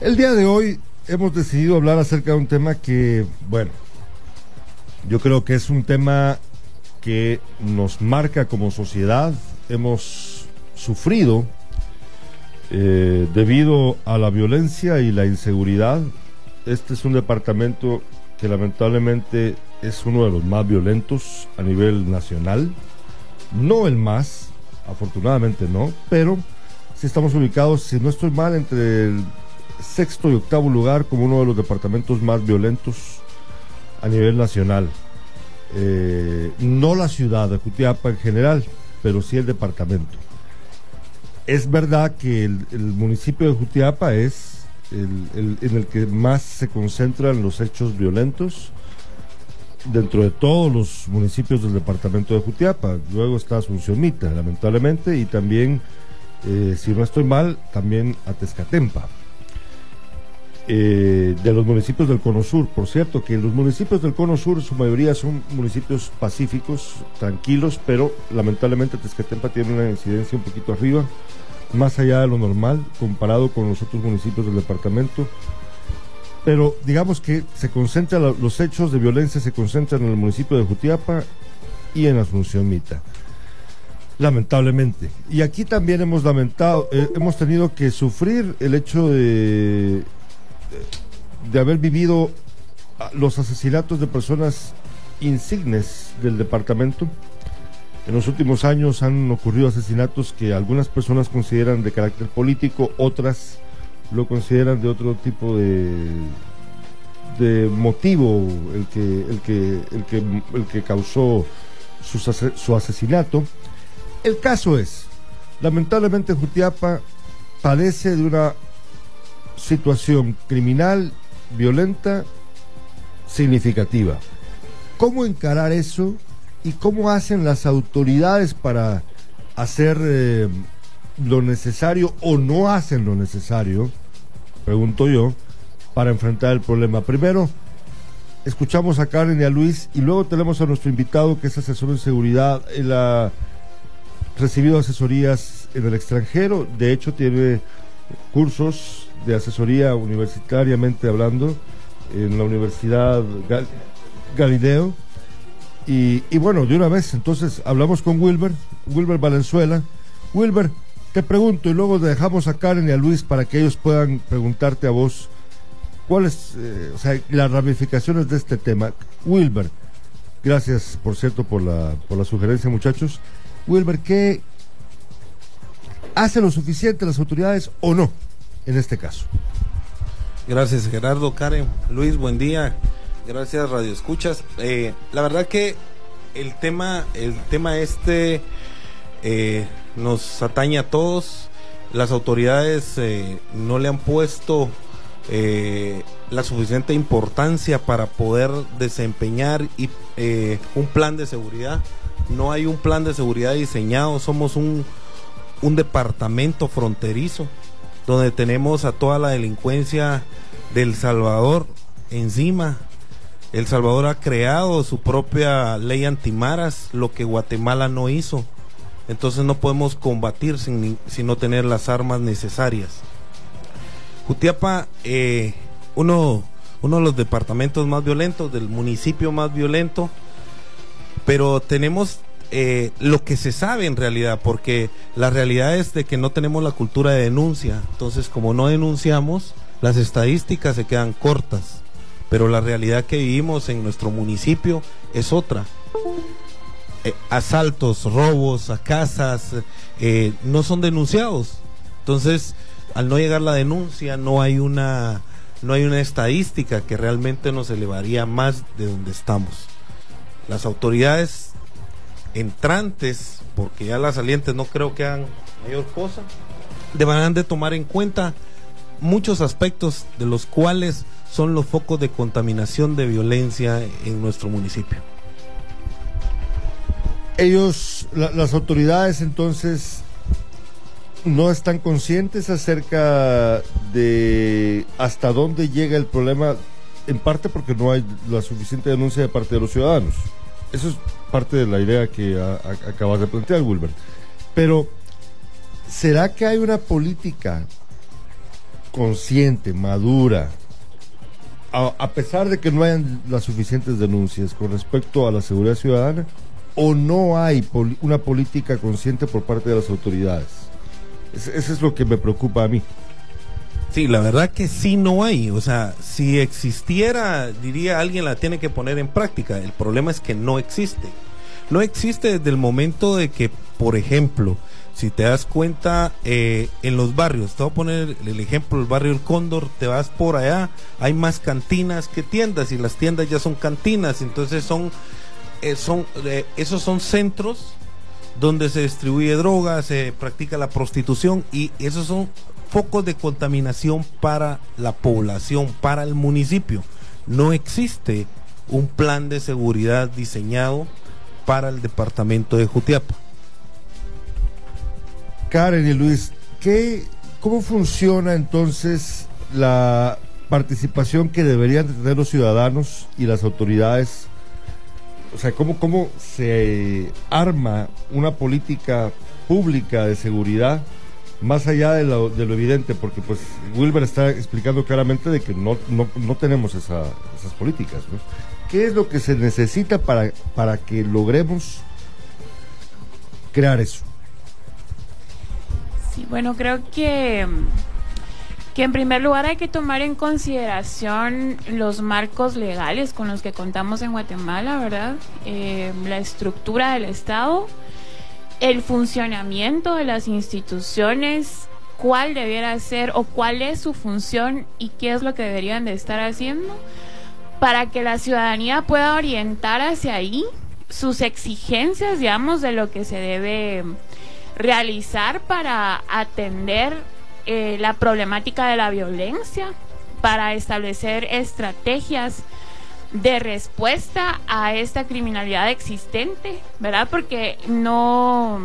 El día de hoy hemos decidido hablar acerca de un tema que, bueno, yo creo que es un tema que nos marca como sociedad. Hemos sufrido eh, debido a la violencia y la inseguridad. Este es un departamento que lamentablemente es uno de los más violentos a nivel nacional. No el más, afortunadamente no, pero si estamos ubicados, si no estoy mal, entre el sexto y octavo lugar como uno de los departamentos más violentos a nivel nacional. Eh, no la ciudad de Jutiapa en general, pero sí el departamento. Es verdad que el, municipio de Jutiapa es el, en el que más se concentran los hechos violentos dentro de todos los municipios del departamento de Jutiapa. Luego está Asunciónita, lamentablemente, y también, eh, si no estoy mal, también Atezcatempa. Eh, de los municipios del Cono Sur. Por cierto, que los municipios del Cono Sur, su mayoría son municipios pacíficos, tranquilos, pero lamentablemente Tezcatempa tiene una incidencia un poquito arriba, más allá de lo normal, comparado con los otros municipios del departamento. Pero digamos que se concentran los hechos de violencia se concentran en el municipio de Jutiapa y en Asunción Mita. Lamentablemente. Y aquí también hemos lamentado, eh, hemos tenido que sufrir el hecho de de haber vivido ah, los asesinatos de personas insignes del departamento. En los últimos años han ocurrido asesinatos que algunas personas consideran de carácter político, otras lo consideran de otro tipo de, de motivo el que, el que, el que, el que causó su, su asesinato. El caso es, lamentablemente Jutiapa padece de una situación criminal, violenta, significativa. ¿Cómo encarar eso y cómo hacen las autoridades para hacer eh, lo necesario o no hacen lo necesario, pregunto yo, para enfrentar el problema? Primero, escuchamos a Karen y a Luis y luego tenemos a nuestro invitado que es asesor en seguridad. Él ha recibido asesorías en el extranjero, de hecho tiene cursos de asesoría universitariamente hablando en la Universidad Galileo. Y, bueno, de una vez, entonces hablamos con Wilber, Wilber Valenzuela. Wilber, te pregunto y luego dejamos a Karen y a Luis para que ellos puedan preguntarte a vos cuáles, eh, o sea, las ramificaciones de este tema. Wilber, gracias por cierto por la, por la sugerencia muchachos. Wilber, ¿qué hacen lo suficiente las autoridades o no? En este caso. Gracias Gerardo, Karen, Luis, buen día. Gracias Radio Escuchas. Eh, la verdad que el tema, el tema este eh, nos atañe a todos. Las autoridades eh, no le han puesto la suficiente importancia para poder desempeñar y, un plan de seguridad. No hay un plan de seguridad diseñado. Somos un, un departamento fronterizo donde tenemos a toda la delincuencia del Salvador encima. El Salvador ha creado su propia ley antimaras, lo que Guatemala no hizo. Entonces no podemos combatir sin, no tener las armas necesarias. Jutiapa, eh, uno, uno de los departamentos más violentos, del municipio más violento, pero tenemos eh, lo que se sabe en realidad, porque la realidad es de que no tenemos la cultura de denuncia. Entonces, como no denunciamos, las estadísticas se quedan cortas. Pero la realidad que vivimos en nuestro municipio es otra. Eh, asaltos, robos a casas, eh, no son denunciados. Entonces, al no llegar la denuncia, no hay una no hay una estadística que realmente nos elevaría más de donde estamos. Las autoridades entrantes, porque ya las salientes no creo que hagan mayor cosa, deberán de tomar en cuenta muchos aspectos de los cuales son los focos de contaminación de violencia en nuestro municipio. Ellos, las autoridades entonces, no están conscientes acerca de hasta dónde llega el problema, en parte porque no hay la suficiente denuncia de parte de los ciudadanos. Eso es parte de la idea que acabas de plantear, Wilber. Pero, ¿será que hay una política consciente, madura, a, pesar de que no hayan las suficientes denuncias con respecto a la seguridad ciudadana, o no hay una política consciente por parte de las autoridades? eso es lo que me preocupa a mí. Sí, la verdad que sí no hay. O sea, si existiera, diría alguien la tiene que poner en práctica. El problema es que no existe. No existe desde el momento de que, por ejemplo, si te das cuenta eh, en los barrios, te voy a poner el ejemplo, el barrio El Cóndor, te vas por allá, hay más cantinas que tiendas y las tiendas ya son cantinas, entonces son, eh, son eh, esos son centros donde se distribuye droga, se practica la prostitución y esos son focos de contaminación para la población, para el municipio. No existe un plan de seguridad diseñado para el departamento de Jutiapa. Karen y Luis, ¿qué, ¿cómo funciona entonces la participación que deberían tener los ciudadanos y las autoridades? O sea, ¿cómo, cómo se arma una política pública de seguridad más allá de lo, de lo, evidente, porque pues Wilber está explicando claramente de que no, no, tenemos esas políticas. ¿Qué es lo que se necesita para, para que logremos crear eso? Sí, bueno, creo que, que en primer lugar hay que tomar en consideración los marcos legales con los que contamos en Guatemala, ¿verdad? Eh, la estructura del Estado el funcionamiento de las instituciones, cuál debiera ser o cuál es su función y qué es lo que deberían de estar haciendo para que la ciudadanía pueda orientar hacia ahí sus exigencias, digamos, de lo que se debe realizar para atender eh, la problemática de la violencia, para establecer estrategias de respuesta a esta criminalidad existente, ¿verdad? Porque no,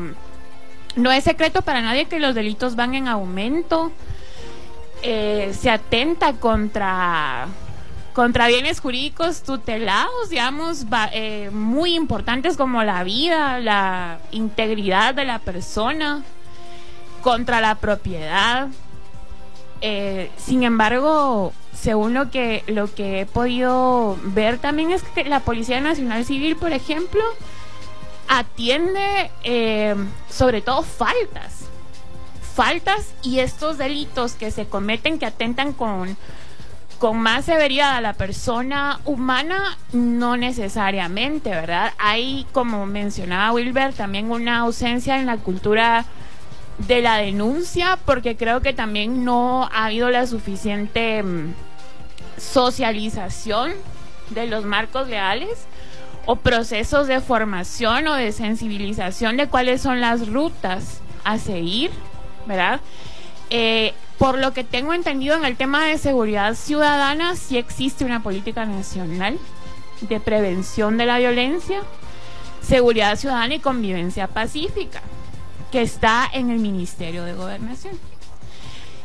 no es secreto para nadie que los delitos van en aumento. Eh, se atenta contra, contra bienes jurídicos tutelados, digamos, eh, muy importantes como la vida, la integridad de la persona, contra la propiedad. Eh, sin embargo, según lo que, lo que he podido ver también es que la Policía Nacional Civil, por ejemplo, atiende eh, sobre todo faltas. Faltas y estos delitos que se cometen que atentan con, con más severidad a la persona humana, no necesariamente, ¿verdad? Hay, como mencionaba Wilber, también una ausencia en la cultura de la denuncia, porque creo que también no ha habido la suficiente mm, socialización de los marcos leales o procesos de formación o de sensibilización de cuáles son las rutas a seguir, ¿verdad? Eh, por lo que tengo entendido en el tema de seguridad ciudadana, sí existe una política nacional de prevención de la violencia, seguridad ciudadana y convivencia pacífica que está en el Ministerio de Gobernación.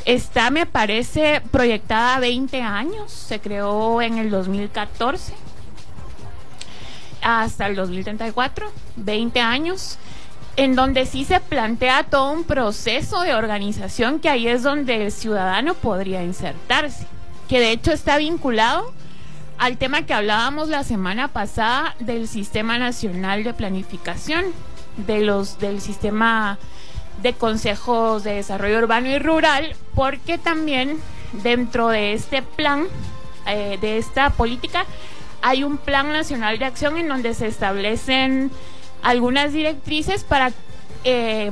Está, me parece, proyectada a 20 años, se creó en el 2014 hasta el 2034, 20 años, en donde sí se plantea todo un proceso de organización que ahí es donde el ciudadano podría insertarse, que de hecho está vinculado al tema que hablábamos la semana pasada del Sistema Nacional de Planificación, de los del sistema de consejos de desarrollo urbano y rural, porque también dentro de este plan, eh, de esta política, hay un plan nacional de acción en donde se establecen algunas directrices para eh,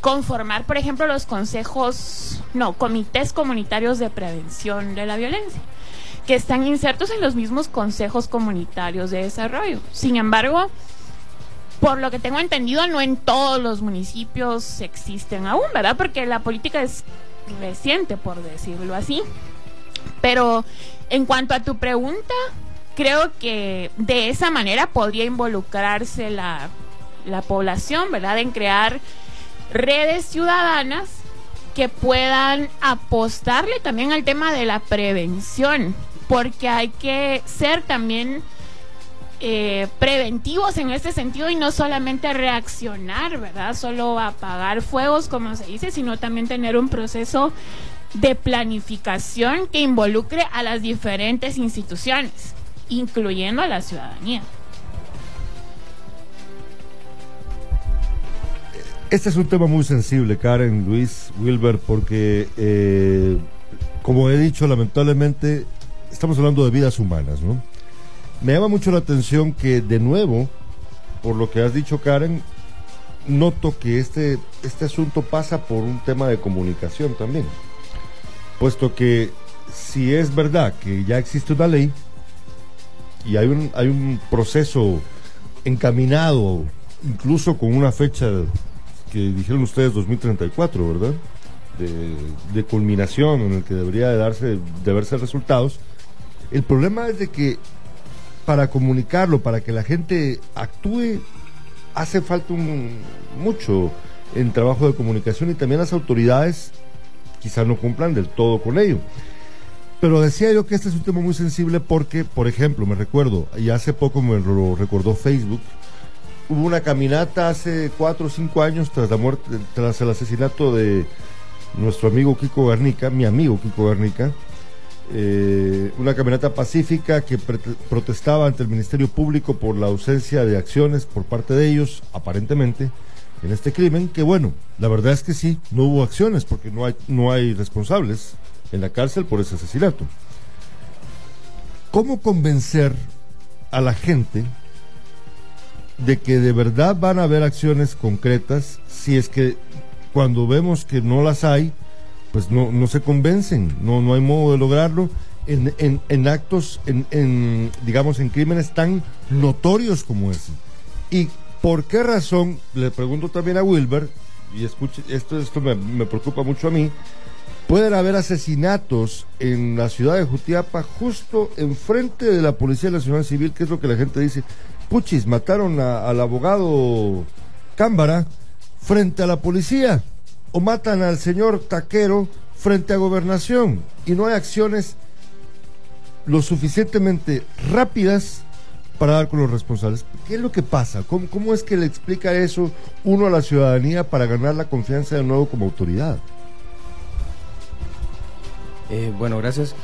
conformar, por ejemplo, los consejos, no, comités comunitarios de prevención de la violencia, que están insertos en los mismos consejos comunitarios de desarrollo. Sin embargo, por lo que tengo entendido, no en todos los municipios existen aún, ¿verdad? Porque la política es reciente, por decirlo así. Pero en cuanto a tu pregunta, creo que de esa manera podría involucrarse la, la población, ¿verdad? En crear redes ciudadanas que puedan apostarle también al tema de la prevención, porque hay que ser también eh, preventivos en este sentido y no solamente reaccionar, ¿verdad? Solo apagar fuegos, como se dice, sino también tener un proceso de planificación que involucre a las diferentes instituciones, incluyendo a la ciudadanía. Este es un tema muy sensible, Karen, Luis, Wilber, porque, eh, como he dicho, lamentablemente estamos hablando de vidas humanas, ¿no? Me llama mucho la atención que, de nuevo, por lo que has dicho, Karen, noto que este, este asunto pasa por un tema de comunicación también. Puesto que si es verdad que ya existe una ley y hay un, hay un proceso encaminado, incluso con una fecha que dijeron ustedes 2034, ¿verdad? De, culminación en el que debería de darse, de verse resultados. El problema es de que para comunicarlo, para que la gente actúe, hace falta mucho en trabajo de comunicación y también las autoridades quizás no cumplan del todo con ello. Pero decía yo que este es un tema muy sensible porque, por ejemplo, me recuerdo, y hace poco me lo recordó Facebook, hubo una caminata hace cuatro o cinco años tras la muerte, tras el asesinato de nuestro amigo Kiko Garnica, mi amigo Kiko Garnica, eh, una caminata pacífica que protestaba ante el Ministerio Público por la ausencia de acciones por parte de ellos, aparentemente, en este crimen, que bueno, la verdad es que sí, no hubo acciones porque no hay, no hay responsables en la cárcel por ese asesinato. ¿Cómo convencer a la gente de que de verdad van a haber acciones concretas si es que cuando vemos que no las hay, pues no, no se convencen, no, no hay modo de lograrlo en, en, actos, en, en, digamos, en crímenes tan notorios como ese. ¿Y por qué razón, le pregunto también a Wilber, y escuche, esto, esto me, preocupa mucho a mí, pueden haber asesinatos en la ciudad de Jutiapa justo enfrente de la Policía Nacional Civil, que es lo que la gente dice, puchis, mataron al abogado Cámbara frente a la policía o matan al señor taquero frente a gobernación y no hay acciones lo suficientemente rápidas para dar con los responsables. ¿Qué es lo que pasa? ¿Cómo, ¿Cómo, es que le explica eso uno a la ciudadanía para ganar la confianza de nuevo como autoridad? Eh, bueno, gracias.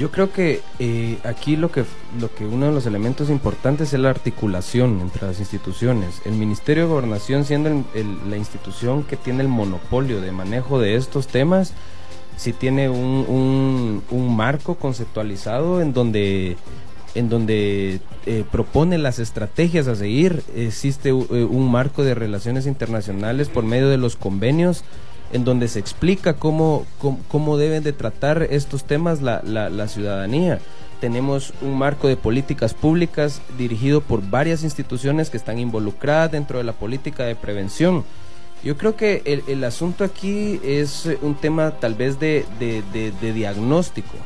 Yo creo que eh, aquí lo que, lo que uno de los elementos importantes es la articulación entre las instituciones. El Ministerio de Gobernación siendo la institución que tiene el monopolio de manejo de estos temas, sí tiene un, un, marco conceptualizado en donde en donde eh, propone las estrategias a seguir. Existe eh, un marco de relaciones internacionales por medio de los convenios en donde se explica cómo, cómo, deben de tratar estos temas la, la, ciudadanía. Tenemos un marco de políticas públicas dirigido por varias instituciones que están involucradas dentro de la política de prevención. Yo creo que el, el asunto aquí es un tema tal vez de, de, de, diagnóstico,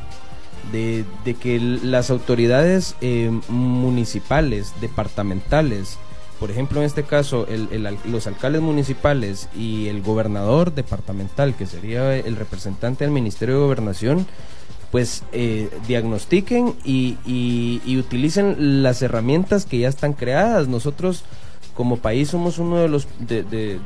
de, que las autoridades eh, municipales, departamentales, por ejemplo, en este caso, los alcaldes municipales y el gobernador departamental, que sería el representante del Ministerio de Gobernación, pues eh, diagnostiquen y, y, utilicen las herramientas que ya están creadas. Nosotros como país somos uno de los de, de,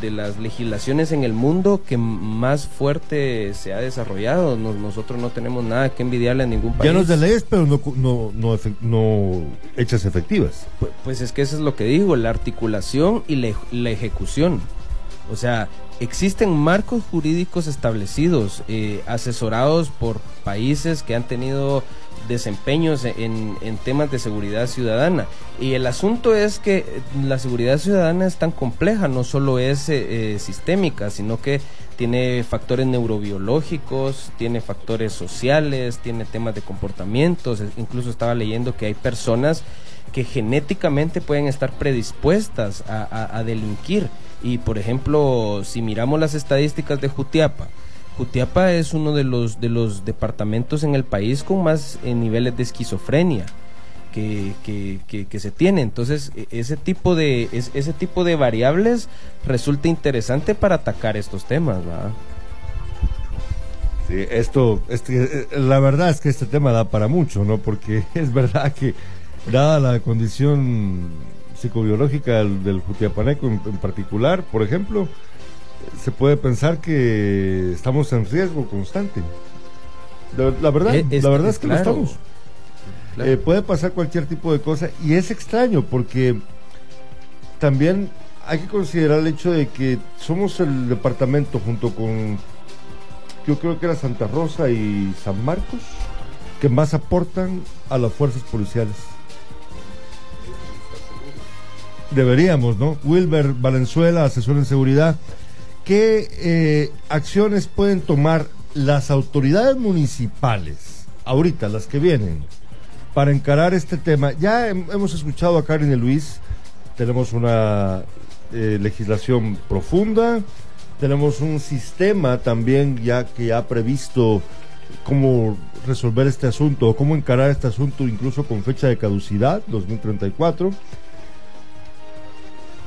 de, las legislaciones en el mundo que más fuerte se ha desarrollado. nosotros no tenemos nada que envidiarle a ningún país. Ya no es de leyes, pero no, no, no, no hechas efectivas. Pues, pues, es que eso es lo que digo, la articulación y la, la ejecución. O sea, existen marcos jurídicos establecidos, eh, asesorados por países que han tenido desempeños en, temas de seguridad ciudadana. Y el asunto es que la seguridad ciudadana es tan compleja, no solo es eh, eh, sistémica, sino que tiene factores neurobiológicos, tiene factores sociales, tiene temas de comportamientos, incluso estaba leyendo que hay personas que genéticamente pueden estar predispuestas a delinquir. Y por ejemplo, si miramos las estadísticas de Jutiapa, Jutiapa es uno de los, de los departamentos en el país con más eh, niveles de esquizofrenia que, que, se tiene. Entonces, e, ese tipo, de, ese tipo de variables resulta interesante para atacar estos temas. Sí, esto, este, eh, la verdad es que este tema da para mucho, ¿no? Porque es verdad que, dada la condición psicobiológica del, del Jutiapaneco en particular, por ejemplo, se puede pensar que estamos en riesgo constante. La, verdad, es, la verdad es, que lo estamos. Eh, puede pasar cualquier tipo de cosa y es extraño porque también hay que considerar el hecho de que somos el departamento junto con, yo creo que era Santa Rosa y San Marcos, que más aportan a las fuerzas policiales. Deberíamos, ¿no? Wilber Valenzuela, asesor en seguridad. ¿Qué eh, acciones pueden tomar las autoridades municipales, ahorita, las que vienen, para encarar este tema? Ya hemos escuchado a Karen y Luis, tenemos una eh, legislación profunda, tenemos un sistema también ya que ha previsto cómo resolver este asunto o cómo encarar este asunto incluso con fecha de caducidad, 2034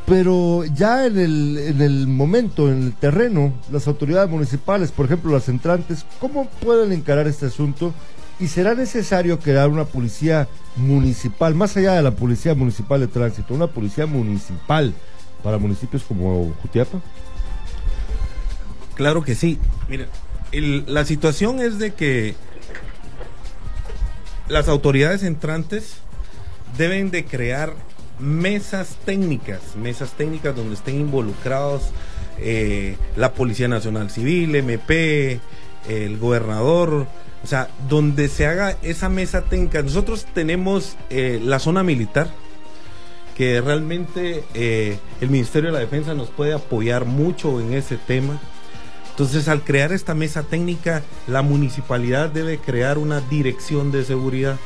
pero ya en el, en el momento, en el terreno, las autoridades municipales, por ejemplo las entrantes, ¿cómo pueden encarar este asunto? ¿Y será necesario crear una policía municipal, más allá de la policía municipal de tránsito, una policía municipal para municipios como Jutiapa? Claro que sí. Mira, la situación es de que las autoridades entrantes deben de crear mesas técnicas, mesas técnicas donde estén involucrados eh, la Policía Nacional Civil, MP, el gobernador, o sea, donde se haga esa mesa técnica. Nosotros tenemos eh, la zona militar, que realmente eh, el Ministerio de la Defensa nos puede apoyar mucho en ese tema. Entonces, al crear esta mesa técnica, la municipalidad debe crear una dirección de seguridad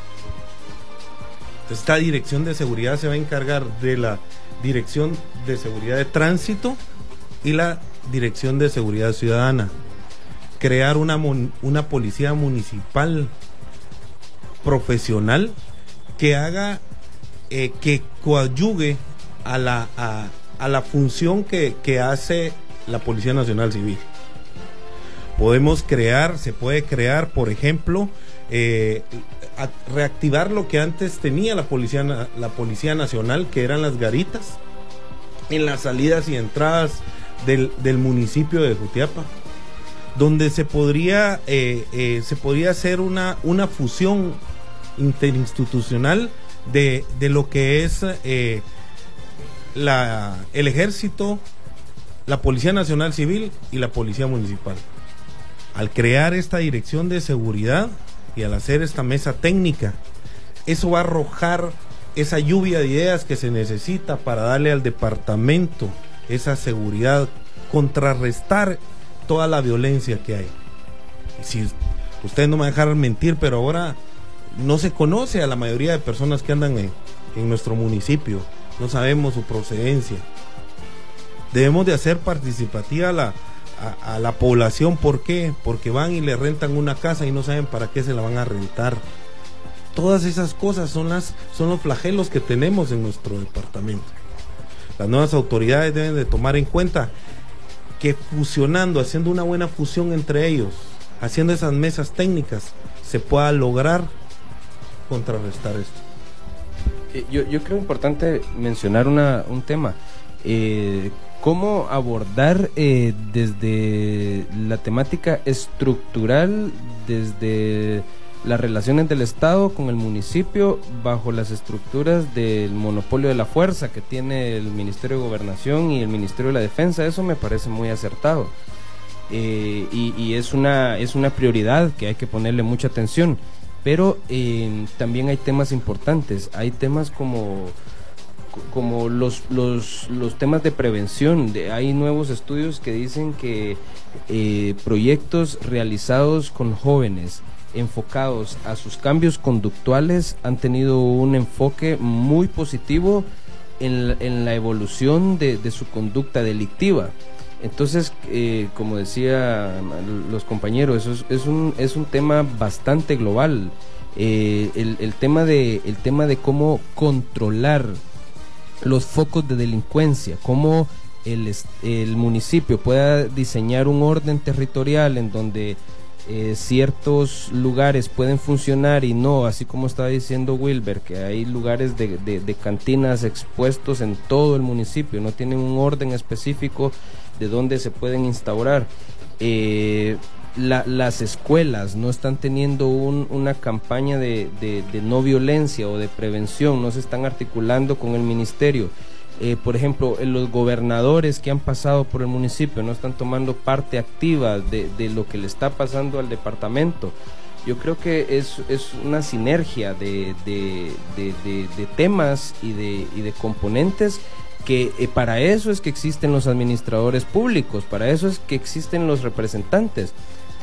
esta dirección de seguridad se va a encargar de la dirección de seguridad de tránsito y la dirección de seguridad ciudadana. Crear una, una policía municipal profesional que haga, eh, que coadyugue a la, a, la función que, que hace la Policía Nacional Civil. Podemos crear, se puede crear, por ejemplo, eh, reactivar lo que antes tenía la policía, la policía nacional, que eran las garitas, en las salidas y entradas del, municipio de Jutiapa, donde se podría, eh, eh, se podría hacer una, una fusión interinstitucional de, de lo que es la, el ejército, la Policía Nacional Civil y la Policía Municipal. Al crear esta dirección de seguridad, y al hacer esta mesa técnica, eso va a arrojar esa lluvia de ideas que se necesita para darle al departamento esa seguridad, contrarrestar toda la violencia que hay. si ustedes no me dejaron mentir, pero ahora no se conoce a la mayoría de personas que andan en, en nuestro municipio, no sabemos su procedencia. Debemos de hacer participativa la, a, la población. ¿Por qué? Porque van y le rentan una casa y no saben para qué se la van a rentar. Todas esas cosas son, las, son los flagelos que tenemos en nuestro departamento. Las nuevas autoridades deben de tomar en cuenta que fusionando, haciendo una buena fusión entre ellos, haciendo esas mesas técnicas, se pueda lograr contrarrestar esto. Eh, yo, creo importante mencionar una, un tema. Eh, cómo abordar eh, desde la temática estructural, desde las relaciones del Estado con el municipio bajo las estructuras del monopolio de la fuerza que tiene el Ministerio de Gobernación y el Ministerio de la Defensa. Eso me parece muy acertado. Eh, y, es, una, es una prioridad que hay que ponerle mucha atención. Pero eh, también hay temas importantes. Hay temas como como los, los, los temas de prevención. Hay nuevos estudios que dicen que eh, proyectos realizados con jóvenes enfocados a sus cambios conductuales han tenido un enfoque muy positivo en, en la evolución de, su conducta delictiva. Entonces, eh, como decía los compañeros, eso es, un, es un tema bastante global. Eh, el, tema de, el tema de cómo controlar los focos de delincuencia, cómo el, el municipio pueda diseñar un orden territorial en donde eh, ciertos lugares pueden funcionar y no, así como estaba diciendo Wilber, que hay lugares de, de, cantinas expuestos en todo el municipio, no tienen un orden específico de dónde se pueden instaurar. Eh, las escuelas no están teniendo una campaña de, no violencia o de prevención, no se están articulando con el ministerio. Eh, por ejemplo, los gobernadores que han pasado por el municipio no están tomando parte activa de, lo que le está pasando al departamento. Yo creo que es, es una sinergia de, temas y de, y de componentes que eh, para eso es que existen los administradores públicos, para eso es que existen los representantes,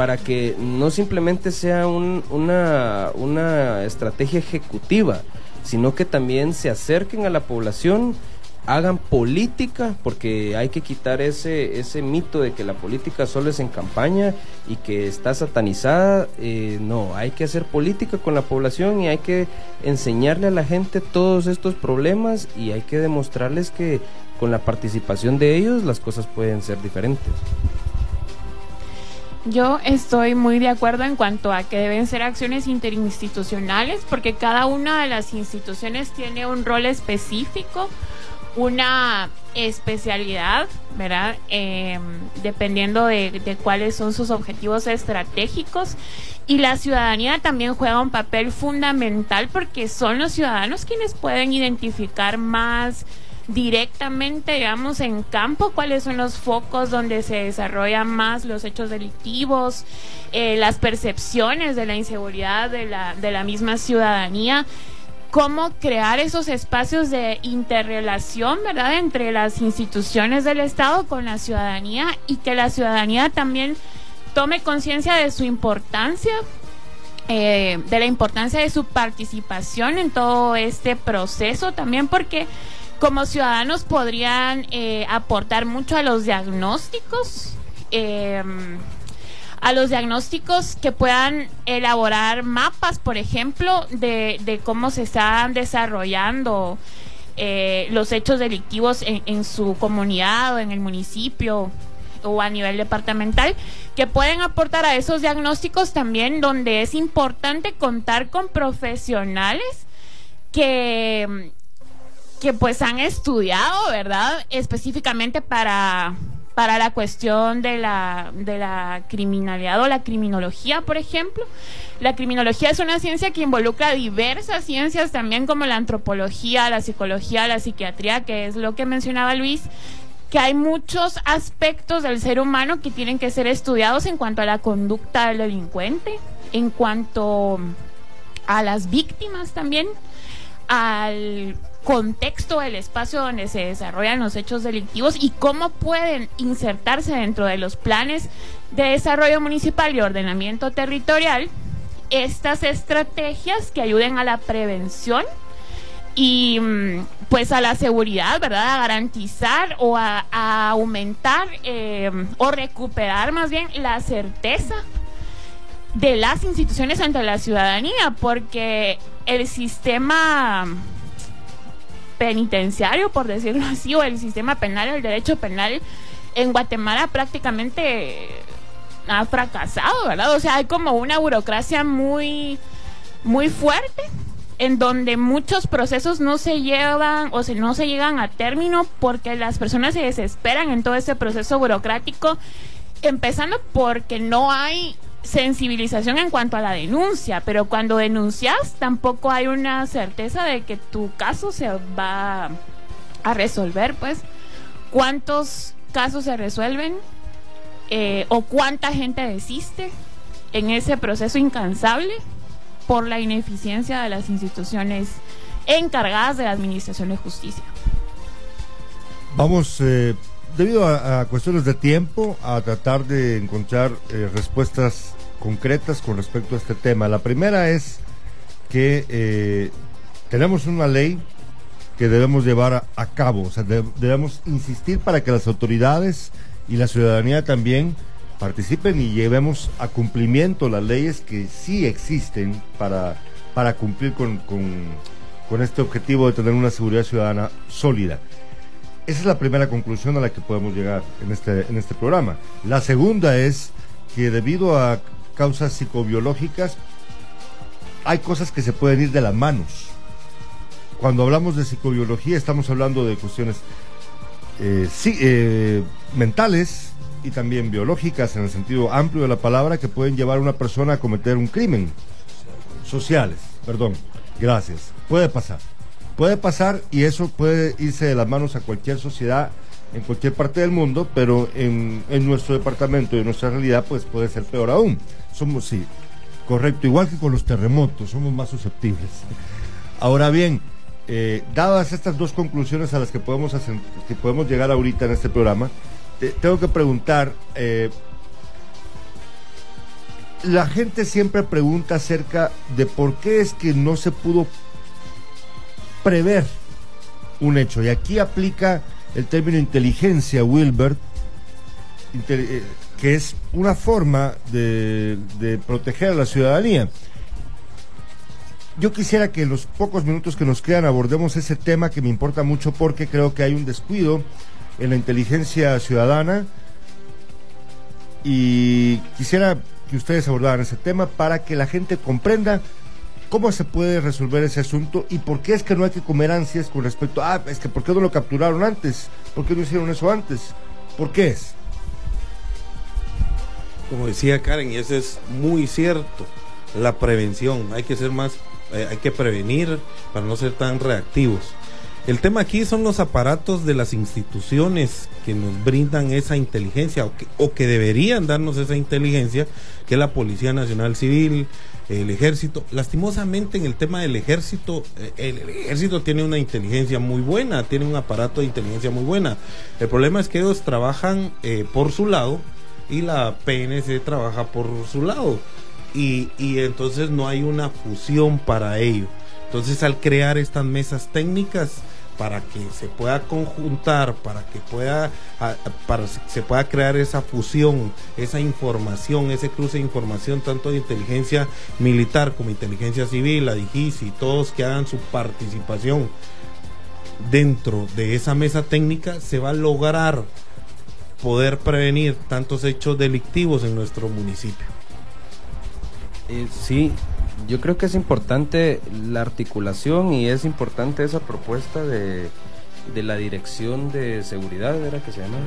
para que no simplemente sea una, una estrategia ejecutiva, sino que también se acerquen a la población hagan política, porque hay que quitar ese, ese mito de que la política solo es en campaña y que está satanizada. Eh, no, hay que hacer política con la población y hay que enseñarle a la gente todos estos problemas y hay que demostrarles que con la participación de ellos las cosas pueden ser diferentes. Yo estoy muy de acuerdo en cuanto a que deben ser acciones interinstitucionales porque cada una de las instituciones tiene un rol específico una especialidad, ¿verdad? Em, dependiendo de, cuáles son sus objetivos estratégicos. Y la ciudadanía también juega un papel fundamental porque son los ciudadanos quienes pueden identificar más directamente, digamos, en campo cuáles son los focos donde se desarrollan más los hechos delictivos, eh, las percepciones de la inseguridad de la, de la misma ciudadanía cómo crear esos espacios de interrelación, ¿verdad?, entre las instituciones del Estado con la ciudadanía y que la ciudadanía también tome conciencia de su importancia, eh, de la importancia de su participación en todo este proceso también porque como ciudadanos podrían eh, aportar mucho a los diagnósticos. Eh, a los diagnósticos que puedan elaborar mapas, por ejemplo, de, cómo se están desarrollando eh, los hechos delictivos en, su comunidad o en el municipio o a nivel departamental, que pueden aportar a esos diagnósticos también donde es importante contar con profesionales que, que pues han estudiado, ¿verdad? Específicamente para para la cuestión de la, de la criminalidad o la criminología, por ejemplo. La criminología es una ciencia que involucra diversas ciencias también como la antropología, la psicología, la psiquiatría, que es lo que mencionaba Luis, que hay muchos aspectos del ser humano que tienen que ser estudiados en cuanto a la conducta del delincuente, en cuanto a las víctimas también, al contexto del espacio donde se desarrollan los hechos delictivos y cómo pueden insertarse dentro de los planes de desarrollo municipal y ordenamiento territorial estas estrategias que ayuden a la prevención y mm, pues a la seguridad, ¿verdad? A garantizar o a, aumentar eh, o recuperar más bien la certeza de las instituciones ante la ciudadanía, porque el sistema penitenciario, por decirlo así, o el sistema penal, el derecho penal en Guatemala prácticamente ha fracasado, ¿verdad? O sea, hay como una burocracia muy, muy fuerte en donde muchos procesos no se llevan o se, no se llegan a término porque las personas se desesperan en todo ese proceso burocrático, empezando porque no hay sensibilización en cuanto a la denuncia, pero cuando denuncias tampoco hay una certeza de que tu caso se va a resolver, pues. ¿Cuántos casos se resuelven? Eh, ¿O cuánta gente desiste en ese proceso incansable por la ineficiencia de las instituciones encargadas de la administración de justicia? Vamos eh, debido a, cuestiones de tiempo, a tratar de encontrar eh, respuestas concretas con respecto a este tema. La primera es que eh, tenemos una ley que debemos llevar a, cabo, o sea, debemos insistir para que las autoridades y la ciudadanía también participen y llevemos a cumplimiento las leyes que sí existen para, para cumplir con, con este objetivo de tener una seguridad ciudadana sólida. Esa es la primera conclusión a la que podemos llegar en este, en este programa. La segunda es que debido a causas psicobiológicas, hay cosas que se pueden ir de las manos. Cuando hablamos de psicobiología estamos hablando de cuestiones eh, eh, mentales y también biológicas en el sentido amplio de la palabra que pueden llevar a una persona a cometer un crimen. Sociales, perdón. Gracias. Puede pasar. Puede pasar y eso puede irse de las manos a cualquier sociedad en cualquier parte del mundo, pero en, nuestro departamento y en nuestra realidad pues puede ser peor aún. Somos, sí, correcto, igual que con los terremotos, somos más susceptibles. Ahora bien, eh, dadas estas dos conclusiones a las que podemos, que podemos llegar ahorita en este programa, tengo que preguntar, eh, la gente siempre pregunta acerca de por qué es que no se pudo prever un hecho. Y aquí aplica el término inteligencia, Wilbert, eh, que es una forma de, proteger a la ciudadanía. Yo quisiera que en los pocos minutos que nos quedan abordemos ese tema que me importa mucho porque creo que hay un descuido en la inteligencia ciudadana y quisiera que ustedes abordaran ese tema para que la gente comprenda ¿Cómo se puede resolver ese asunto y por qué es que no hay que comer ansias con respecto a, ah, es que por qué no lo capturaron antes? ¿Por qué no hicieron eso antes? ¿Por qué es? Como decía Karen, y eso es muy cierto, la prevención, hay que ser más, eh, hay que prevenir para no ser tan reactivos. El tema aquí son los aparatos de las instituciones que nos brindan esa inteligencia o que, o que deberían darnos esa inteligencia, que es la Policía Nacional Civil, el ejército. Lastimosamente en el tema del ejército, eh, el, ejército tiene una inteligencia muy buena, tiene un aparato de inteligencia muy buena. El problema es que ellos trabajan eh, por su lado y la PNC trabaja por su lado. Y, y entonces no hay una fusión para ello. Entonces al crear estas mesas técnicas, para que se pueda conjuntar, para que pueda, para se pueda crear esa fusión, esa información, ese cruce de información, tanto de inteligencia militar como inteligencia civil, la DIGIS y todos que hagan su participación dentro de esa mesa técnica, se va a lograr poder prevenir tantos hechos delictivos en nuestro municipio. Eh, sí, yo creo que es importante la articulación y es importante esa propuesta de, la dirección de seguridad, ¿era que se llama?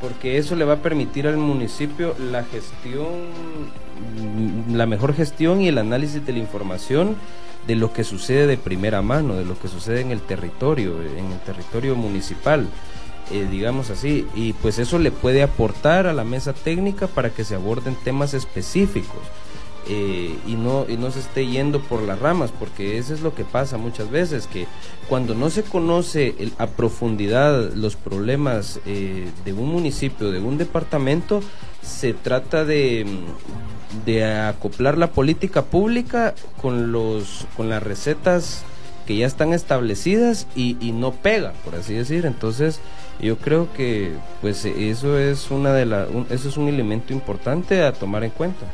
Porque eso le va a permitir al municipio la gestión, la mejor gestión y el análisis de la información de lo que sucede de primera mano, de lo que sucede en el territorio, en el territorio municipal. Eh, digamos así, y pues eso le puede aportar a la mesa técnica para que se aborden temas específicos. Eh, y, no, y no se esté yendo por las ramas, porque eso es lo que pasa muchas veces, que cuando no se conoce a profundidad los problemas eh, de un municipio, de un departamento, se trata de, de acoplar la política pública con, los, con las recetas que ya están establecidas y, y no pega, por así decir. Entonces, yo creo que pues eso es una de la, eso es un elemento importante a tomar en cuenta.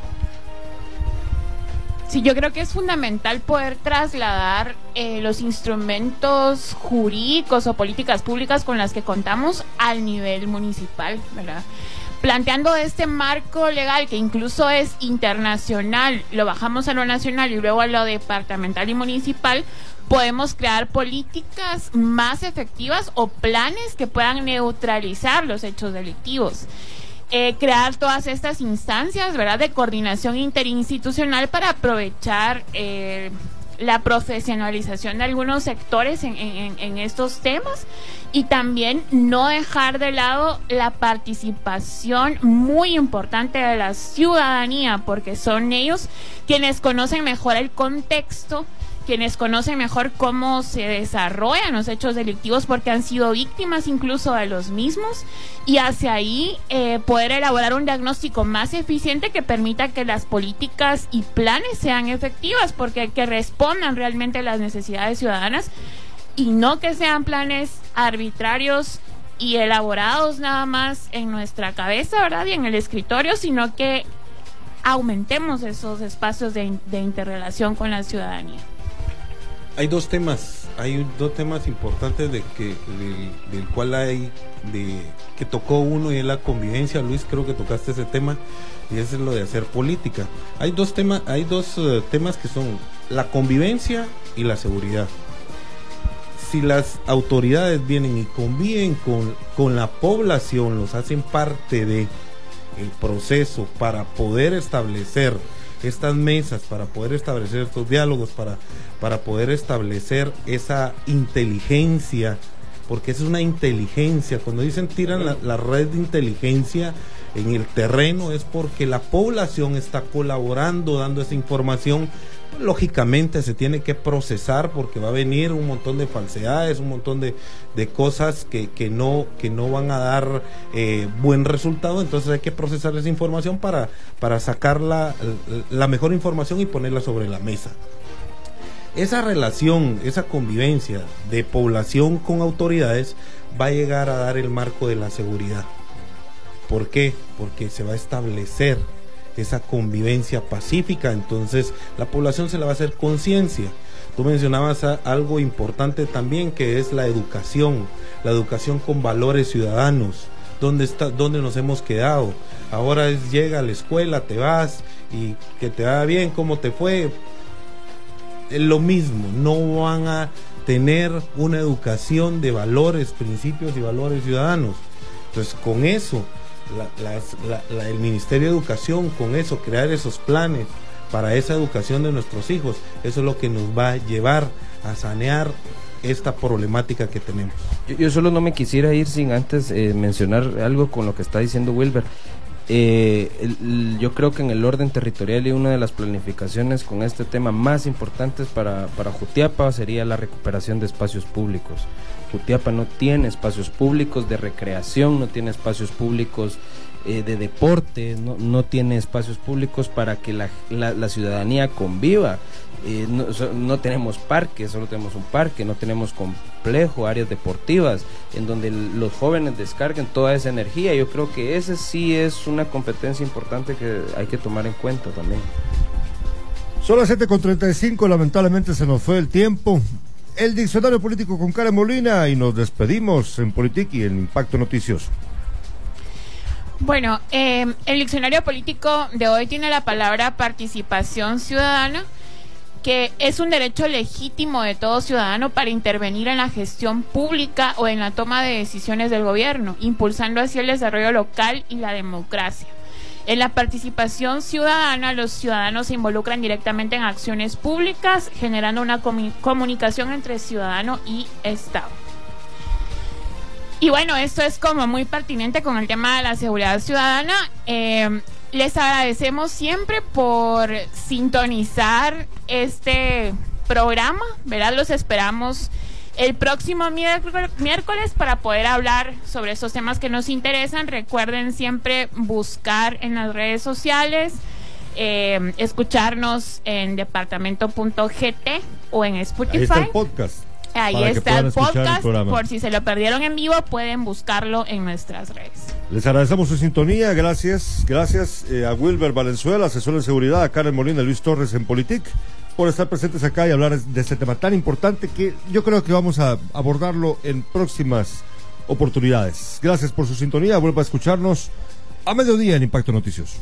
Sí, yo creo que es fundamental poder trasladar eh, los instrumentos jurídicos o políticas públicas con las que contamos al nivel municipal, ¿verdad? Planteando este marco legal que incluso es internacional, lo bajamos a lo nacional y luego a lo departamental y municipal, podemos crear políticas más efectivas o planes que puedan neutralizar los hechos delictivos. Eh, crear todas estas instancias, ¿verdad?, de coordinación interinstitucional para aprovechar eh, la profesionalización de algunos sectores en, en, estos temas y también no dejar de lado la participación muy importante de la ciudadanía, porque son ellos quienes conocen mejor el contexto quienes conocen mejor cómo se desarrollan los hechos delictivos porque han sido víctimas incluso de los mismos y hacia ahí eh, poder elaborar un diagnóstico más eficiente que permita que las políticas y planes sean efectivas porque que respondan realmente a las necesidades ciudadanas y no que sean planes arbitrarios y elaborados nada más en nuestra cabeza, ¿verdad? Y en el escritorio, sino que aumentemos esos espacios de, de interrelación con la ciudadanía hay dos temas hay dos temas importantes de que del, cual hay de que tocó uno y es la convivencia. Luis, creo que tocaste ese tema y ese es lo de hacer política. Hay dos temas, hay dos eh, temas que son la convivencia y la seguridad. Si las autoridades vienen y conviven con, con la población, los hacen parte de el proceso para poder establecer estas mesas, para poder establecer estos diálogos, para, para poder establecer esa inteligencia, porque es una inteligencia. Cuando dicen tiran la, red de inteligencia en el terreno es porque la población está colaborando, dando esa información lógicamente se tiene que procesar porque va a venir un montón de falsedades, un montón de, cosas que, no, que no van a dar eh, buen resultado, entonces hay que procesar esa información para, para sacar la mejor información y ponerla sobre la mesa. Esa relación, esa convivencia de población con autoridades va a llegar a dar el marco de la seguridad. ¿Por qué? Porque se va a establecer esa convivencia pacífica, entonces la población se la va a hacer conciencia. Tú mencionabas algo importante también que es la educación, la educación con valores ciudadanos. ¿Dónde, está, dónde nos hemos quedado? Ahora es llega a la escuela, te vas y que te va bien, cómo te fue. Lo mismo, no van a tener una educación de valores, principios y valores ciudadanos. Entonces, con eso el Ministerio de Educación con eso, crear esos planes para esa educación de nuestros hijos, eso es lo que nos va a llevar a sanear esta problemática que tenemos. Yo, solo no me quisiera ir sin antes eh, mencionar algo con lo que está diciendo Wilber. Eh, yo creo que en el orden territorial y una de las planificaciones con este tema más importantes para, para Jutiapa sería la recuperación de espacios públicos. Jutiapa no tiene espacios públicos de recreación, no tiene espacios públicos eh, de deporte, no, no, tiene espacios públicos para que la, la, ciudadanía conviva. Eh, no, no, tenemos parques, solo tenemos un parque, no tenemos complejo, áreas deportivas, en donde los jóvenes descarguen toda esa energía. Yo creo que ese sí es una competencia importante que hay que tomar en cuenta también. Son las 7.35, lamentablemente se nos fue el tiempo el diccionario político con Karen Molina y nos despedimos en Politic y en Impacto Noticioso. Bueno, em, el diccionario político de hoy tiene la palabra participación ciudadana, que es un derecho legítimo de todo ciudadano para intervenir en la gestión pública o en la toma de decisiones del gobierno, impulsando así el desarrollo local y la democracia. En la participación ciudadana, los ciudadanos se involucran directamente en acciones públicas, generando una comunicación entre ciudadano y Estado. Y bueno, esto es como muy pertinente con el tema de la seguridad ciudadana. Eh, les agradecemos siempre por sintonizar este programa, ¿verdad? Los esperamos el próximo miércoles para poder hablar sobre estos temas que nos interesan. Recuerden siempre buscar en las redes sociales, eh, escucharnos en departamento.gt o en Spotify. Ahí está el podcast. Ahí está el podcast. por si se lo perdieron en vivo, pueden buscarlo en nuestras redes. Les agradecemos su sintonía. Gracias. Gracias eh, a Wilber Valenzuela, asesor de seguridad, a Karen Molina y Luis Torres en Politic por estar presentes acá y hablar de este tema tan importante que yo creo que vamos a abordarlo en próximas oportunidades. Gracias por su sintonía. Vuelva a escucharnos a mediodía en Impacto Noticioso.